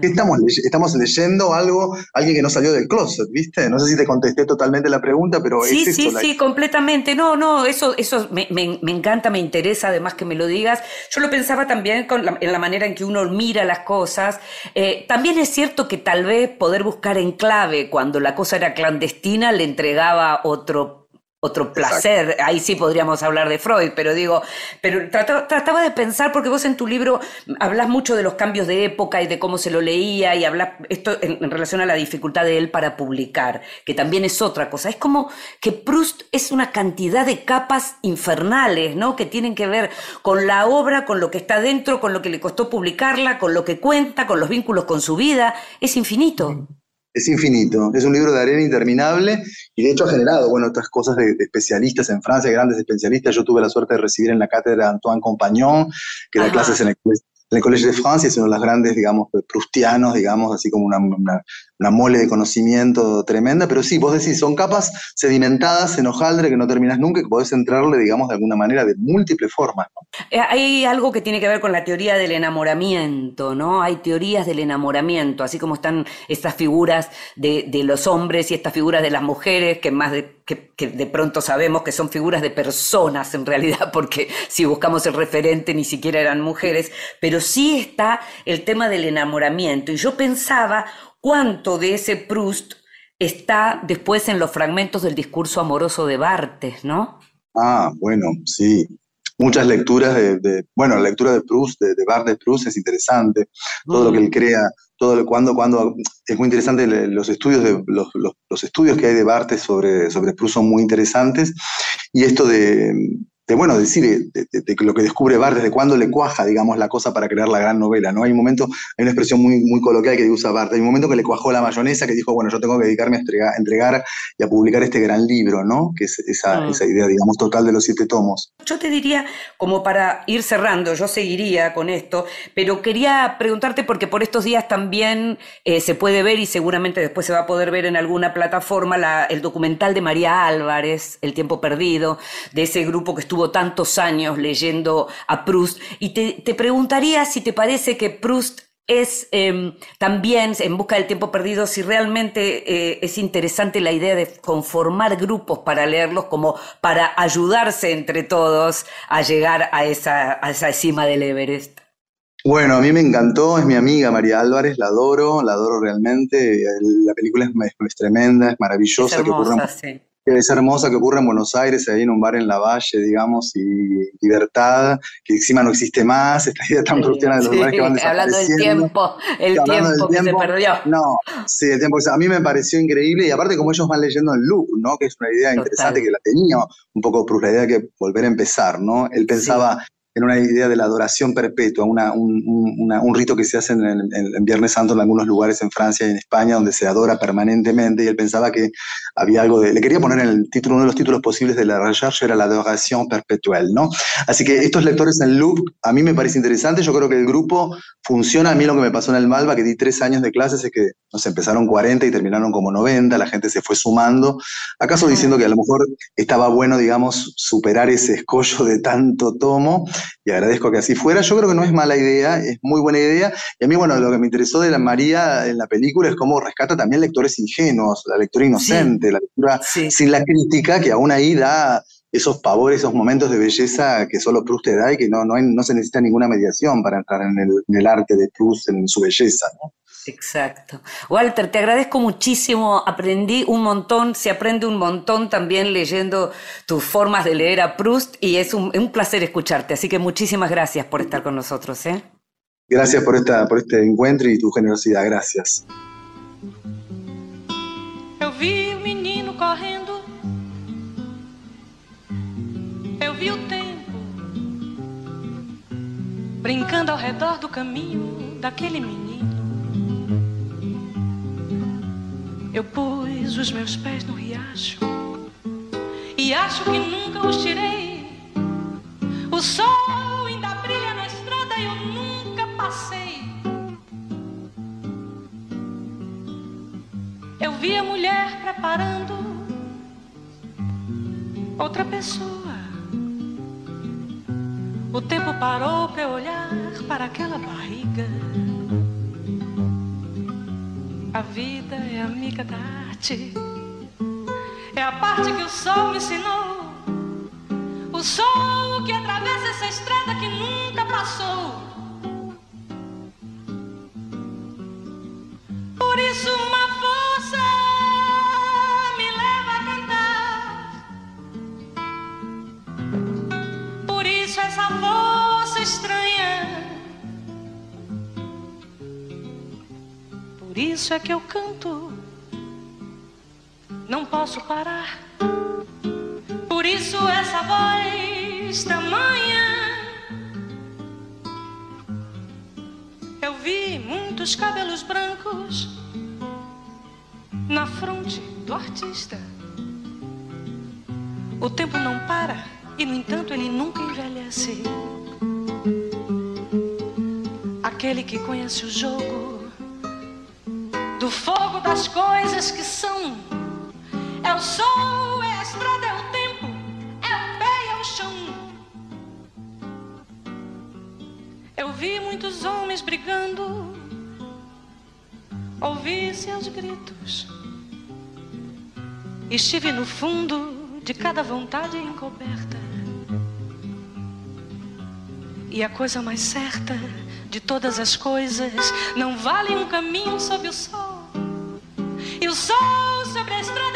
Estamos, estamos leyendo algo, alguien que no salió del closet, ¿viste? No sé si te contesté totalmente la pregunta, pero sí, es Sí, sí, completamente. No, no, eso, eso me, encanta, me interesa, además que me lo digas. Yo lo pensaba también en la manera en que uno mira las cosas. Eh, también es cierto que tal vez poder buscar en clave cuando la cosa era clandestina le entregaba otro otro placer. Ahí sí podríamos hablar de Freud, pero digo, pero trataba, de pensar, porque vos en tu libro hablas mucho de los cambios de época y de cómo se lo leía y hablas esto en, relación a la dificultad de él para publicar, que también es otra cosa. Es como que Proust es una cantidad de capas infernales, ¿no? Que tienen que ver con la obra, con lo que está dentro, con lo que le costó publicarla, con lo que cuenta, con los vínculos con su vida. Es infinito. Es infinito. Es un libro de arena interminable y de hecho ha generado, bueno, otras cosas de, especialistas en Francia, grandes especialistas. Yo tuve la suerte de recibir en la cátedra Antoine Compagnon, que da clases en el, en el Collège de Francia, es uno de los grandes, digamos, prustianos, digamos, así como una, una mole de conocimiento tremenda, pero sí, vos decís, son capas sedimentadas en hojaldre que no terminas nunca que podés entrarle, digamos, de alguna manera, de múltiples formas. Eh, hay algo que tiene que ver con la teoría del enamoramiento, ¿no? Hay teorías del enamoramiento, así como están estas figuras de, los hombres y estas figuras de las mujeres, que más de, que de pronto sabemos que son figuras de personas en realidad, *laughs* porque si buscamos el referente ni siquiera eran mujeres, pero sí está el tema del enamoramiento. Y yo pensaba cuánto de ese Proust está después en los fragmentos del discurso amoroso de Bartes, ¿no? Ah, bueno, sí. Muchas lecturas de, bueno, la lectura de Proust, de, de Bartes Proust es interesante, todo lo que él crea, todo cuando, cuando es muy interesante los estudios de los, los, estudios que hay de Bartes sobre, sobre Proust son muy interesantes y esto de, de bueno, decir, de, lo que descubre Bar, desde cuándo le cuaja, digamos, la cosa para crear la gran novela, ¿no? Hay un momento, hay una expresión muy, muy coloquial que usa Bart, hay un momento que le cuajó la mayonesa, que dijo, bueno, yo tengo que dedicarme a entregar, y a publicar este gran libro, ¿no? Que es esa, mm. esa, idea, digamos, total de los siete tomos. Yo te diría, como para ir cerrando, yo seguiría con esto, pero quería preguntarte, porque por estos días también eh, se puede ver, y seguramente después se va a poder ver en alguna plataforma, la, el documental de María Álvarez, El tiempo perdido, de ese grupo que estuvo tantos años leyendo a Proust y te, preguntaría si te parece que Proust es em, también, en busca del tiempo perdido, si realmente eh, es interesante la idea de conformar grupos para leerlos como para ayudarse entre todos a llegar a esa, a esa cima del Everest. Bueno, a mí me encantó, es mi amiga María Álvarez, la adoro, la adoro realmente. La película es, tremenda, es maravillosa. que ocurra, es hermosa, que ocurre en Buenos Aires, ahí en un bar en la Valle, digamos, y Libertad, que encima no existe más, esta idea tan cristiana de los lugares que van Hablando del tiempo, el tiempo, que se perdió. No, sí, el tiempo, a mí me pareció increíble, y aparte como ellos van leyendo el look, ¿no? Que es una idea interesante que la tenía un poco Proust, la idea de que volver a empezar, ¿no? Él pensaba en una idea de la adoración perpetua, una, un, rito que se hace en, en, Viernes Santo en algunos lugares en Francia y en España, donde se adora permanentemente, y él pensaba que había algo de... Le quería poner en el título, uno de los títulos posibles de la recherche era la adoración perpetual, ¿no? Así que estos lectores en loop, a mí me parece interesante, yo creo que el grupo funciona, a mí lo que me pasó en el Malva, que di tres años de clases, es que nos empezaron 40 y terminaron como 90, la gente se fue sumando, acaso diciendo que a lo mejor estaba bueno, digamos, superar ese escollo de tanto tomo, y agradezco que así fuera. Yo creo que no es mala idea, es muy buena idea. Y a mí, bueno, lo que me interesó de la María en la película es cómo rescata también lectores ingenuos, la lectura inocente, la lectura sin la crítica, que aún ahí da esos pavores, esos momentos de belleza que solo Proust te da y que no, no, no se necesita ninguna mediación para entrar en el, en el arte de Proust, en su belleza. ¿no? Exacto. Walter, te agradezco muchísimo, aprendí un montón, se aprende un montón también leyendo tus formas de leer a Proust y es un, un placer escucharte, así que muchísimas gracias por estar con nosotros. ¿eh? Gracias por, esta, por este encuentro y tu generosidad, gracias. Eu vi o menino correndo, eu vi o tempo brincando ao redor do caminho daquele menino. Eu pus os meus pés no riacho e acho que nunca os tirei. O sol ainda brilha na estrada e eu nunca passei. Eu vi a mulher preparando outra pessoa. O tempo parou para olhar para aquela barriga. Vida é amiga da arte. É a parte que o sol me ensinou. O sol que atravessa essa estrada que nunca passou. Isso é que eu canto, não posso parar. Por isso essa voz tamanha. Eu vi muitos cabelos brancos na fronte do artista. O tempo não para e, no entanto, ele nunca envelhece. Aquele que conhece o jogo do fogo das coisas que são. É o sol, é a estrada, é o tempo, é o pé é o chão. Eu vi muitos homens brigando, ouvi seus gritos. Estive no fundo de cada vontade encoberta. E a coisa mais certa de todas as coisas não vale um caminho sob o sol. E o sol sobre a estrada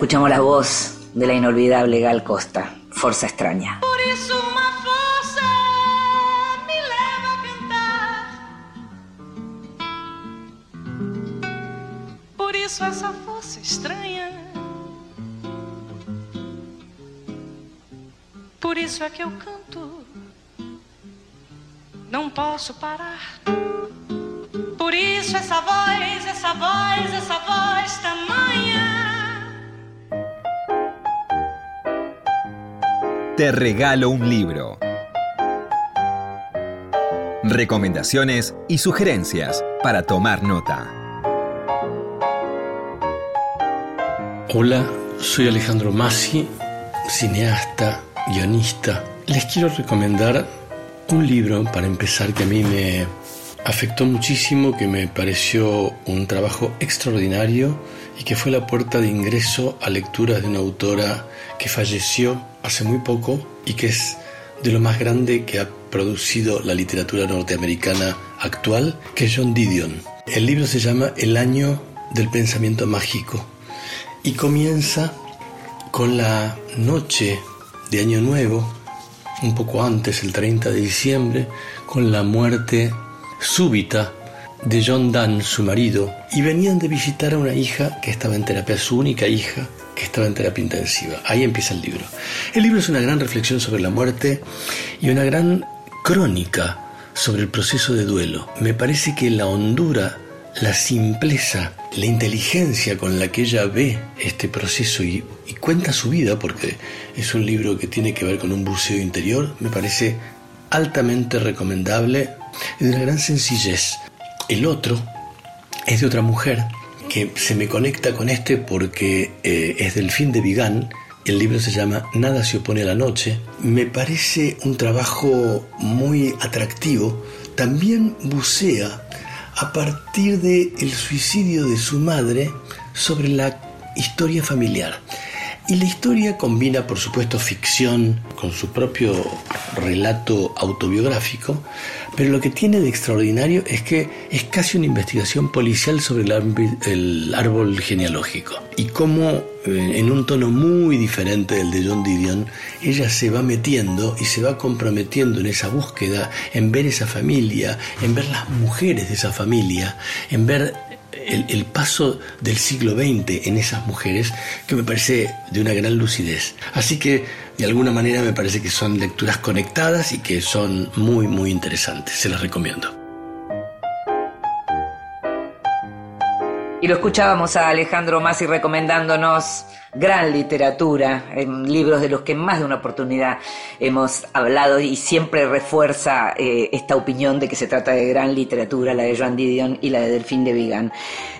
Escuchamos la voz de la inolvidable Gal Costa, Forza Extraña. Por isso uma força me leva a cantar. Por isso essa força estranha. Por isso é que eu canto. Não posso parar. Por isso essa voz, essa voz, essa voz tamanha. Te regalo un libro. Recomendaciones y sugerencias para tomar nota. Hola, soy Alejandro Massi, cineasta, guionista. Les quiero recomendar un libro para empezar que a mí me afectó muchísimo, que me pareció un trabajo extraordinario y que fue la puerta de ingreso a lecturas de una autora que falleció hace muy poco y que es de lo más grande que ha producido la literatura norteamericana actual, que es John Didion. El libro se llama El año del pensamiento mágico y comienza con la noche de Año Nuevo, un poco antes, el 30 de diciembre, con la muerte súbita de John Dunn, su marido, y venían de visitar a una hija que estaba en terapia, su única hija que estaba en terapia intensiva. Ahí empieza el libro. El libro es una gran reflexión sobre la muerte y una gran crónica sobre el proceso de duelo. Me parece que la hondura, la simpleza, la inteligencia con la que ella ve este proceso y, cuenta su vida, porque es un libro que tiene que ver con un buceo interior, me parece altamente recomendable y de una gran sencillez. El otro es de otra mujer que se me conecta con este porque eh, es del fin de Vigan. El libro se llama Nada se opone a la noche. Me parece un trabajo muy atractivo. También bucea a partir del el suicidio de su madre sobre la historia familiar. Y la historia combina, por supuesto, ficción con su propio relato autobiográfico, pero lo que tiene de extraordinario es que es casi una investigación policial sobre el, árbol genealógico y cómo eh, en un tono muy diferente del de John Didion, ella se va metiendo y se va comprometiendo en esa búsqueda, en ver esa familia, en ver las mujeres de esa familia, en ver el, paso del siglo XX en esas mujeres que me parece de una gran lucidez. Así que de alguna manera me parece que son lecturas conectadas y que son muy muy interesantes. Se las recomiendo. Y lo escuchábamos a Alejandro Masi recomendándonos gran literatura, libros de los que más de una oportunidad hemos hablado y siempre refuerza eh, esta opinión de que se trata de gran literatura, la de Joan Didion y la de Delfín de Vigan.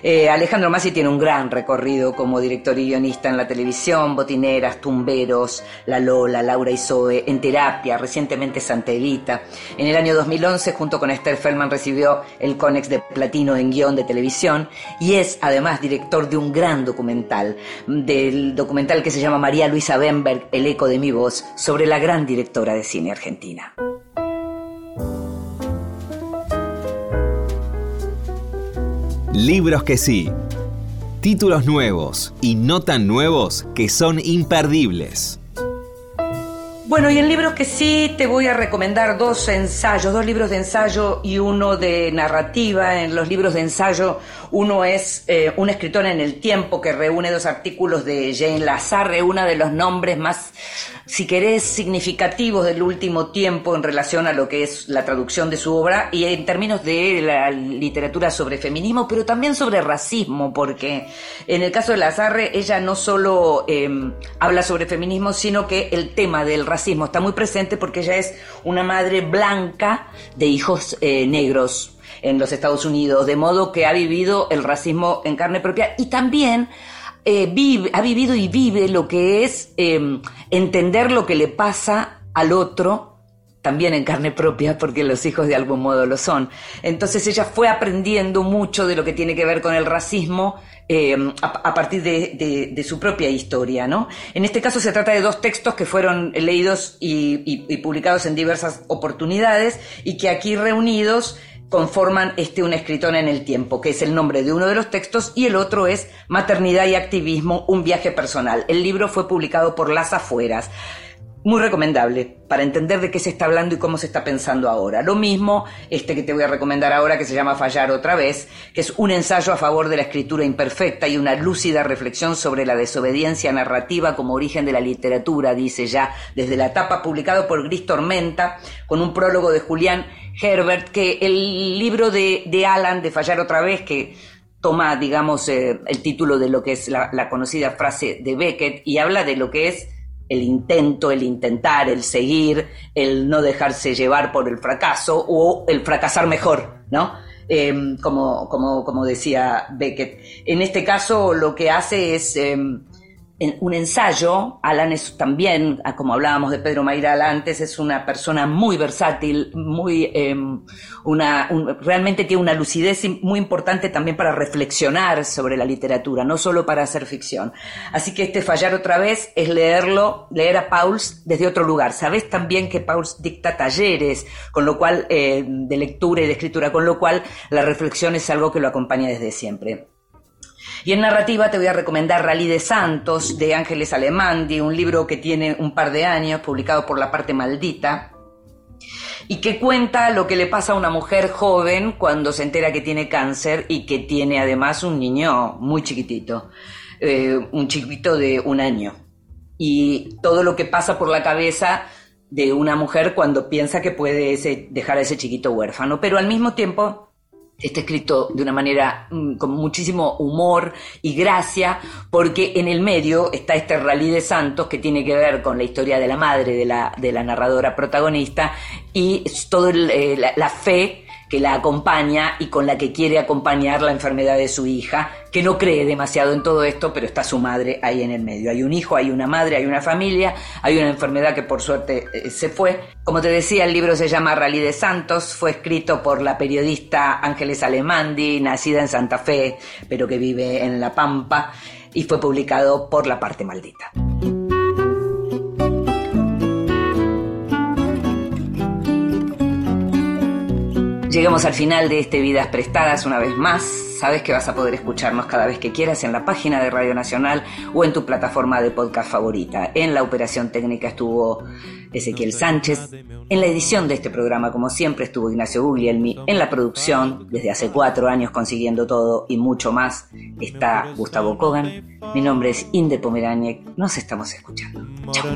Eh, Alejandro Masi tiene un gran recorrido como director y guionista en la televisión, Botineras, Tumberos, La Lola, Laura y Zoe, en terapia, recientemente Santa Evita. En el año 2011, junto con Esther Feldman, recibió el Conex de Platino en guion de televisión y es además director de un gran documental, del documental que se llama María Luisa Bemberg, El eco de mi voz, sobre la gran directora de cine argentina. Libros que sí. Títulos nuevos y no tan nuevos que son imperdibles. Bueno, y en libros que sí te voy a recomendar dos ensayos, dos libros de ensayo y uno de narrativa. En los libros de ensayo, uno es eh, un escritor en el tiempo que reúne dos artículos de Jane Lazarre, uno de los nombres más, si querés, significativos del último tiempo en relación a lo que es la traducción de su obra y en términos de la literatura sobre feminismo, pero también sobre racismo, porque en el caso de Lazarre, ella no solo em, habla sobre feminismo, sino que el tema del racismo está muy presente porque ella es una madre blanca de hijos eh, negros en los Estados Unidos, de modo que ha vivido el racismo en carne propia y también eh, vive, ha vivido y vive lo que es em, entender lo que le pasa al otro también en carne propia, porque los hijos de algún modo lo son. Entonces ella fue aprendiendo mucho de lo que tiene que ver con el racismo em, a, partir de, su propia historia, ¿no? En este caso se trata de dos textos que fueron leídos y publicados en diversas oportunidades y que aquí reunidos conforman este un escritor en el tiempo, que es el nombre de uno de los textos, y el otro es Maternidad y Activismo, un viaje personal. El libro fue publicado por Las Afueras. Muy recomendable para entender de qué se está hablando y cómo se está pensando ahora. Lo mismo este que te voy a recomendar ahora que se llama Fallar otra vez, que es un ensayo a favor de la escritura imperfecta y una lúcida reflexión sobre la desobediencia narrativa como origen de la literatura, dice ya desde la etapa publicado por Gris Tormenta, con un prólogo de Julián Herbert, que el libro de, Alan, de Fallar otra vez, que toma, digamos, eh, el título de lo que es la conocida frase de Beckett y habla de lo que es el intento, el intentar, el seguir, el no dejarse llevar por el fracaso o el fracasar mejor, ¿no? Em, como, como, como, decía Beckett. En este caso lo que hace es em, un ensayo. Alan es también, ah, como hablábamos de Pedro Mairal antes, es una persona muy versátil, muy, em, una, realmente tiene una lucidez muy importante también para reflexionar sobre la literatura, no solo para hacer ficción. Así que este fallar otra vez es leerlo, leer a Pauls desde otro lugar. Sabes también que Pauls dicta talleres, con lo cual, eh, de lectura y de escritura, con lo cual la reflexión es algo que lo acompaña desde siempre. Y en narrativa te voy a recomendar Rally de Santos de Ángeles Alemandi, un libro que tiene un par de años, publicado por La Parte Maldita, y que cuenta lo que le pasa a una mujer joven cuando se entera que tiene cáncer y que tiene además un niño muy chiquitito, eh, un chiquito de un año. Y todo lo que pasa por la cabeza de una mujer cuando piensa que puede dejar a ese chiquito huérfano, pero al mismo tiempo está escrito de una manera mm, con muchísimo humor y gracia, porque en el medio está este rally de santos que tiene que ver con la historia de la madre de la, de la narradora protagonista y toda eh, la fe que la acompaña y con la que quiere acompañar la enfermedad de su hija, que no cree demasiado en todo esto, pero está su madre ahí en el medio. Hay un hijo, hay una madre, hay una familia, hay una enfermedad que por suerte eh, se fue. Como te decía, el libro se llama Rally de Santos, fue escrito por la periodista Ángeles Alemandi, nacida en Santa Fe, pero que vive en La Pampa, y fue publicado por La Parte Maldita. Llegamos al final de este Vidas Prestadas una vez más. Sabes que vas a poder escucharnos cada vez que quieras en la página de Radio Nacional o en tu plataforma de podcast favorita. En la operación técnica estuvo Ezequiel Sánchez. En la edición de este programa, como siempre, estuvo Ignacio Guglielmi. En la producción, desde hace cuatro años consiguiendo todo y mucho más, está Gustavo Kogan. Mi nombre es Inde Pomeraniec. Nos estamos escuchando. Chao.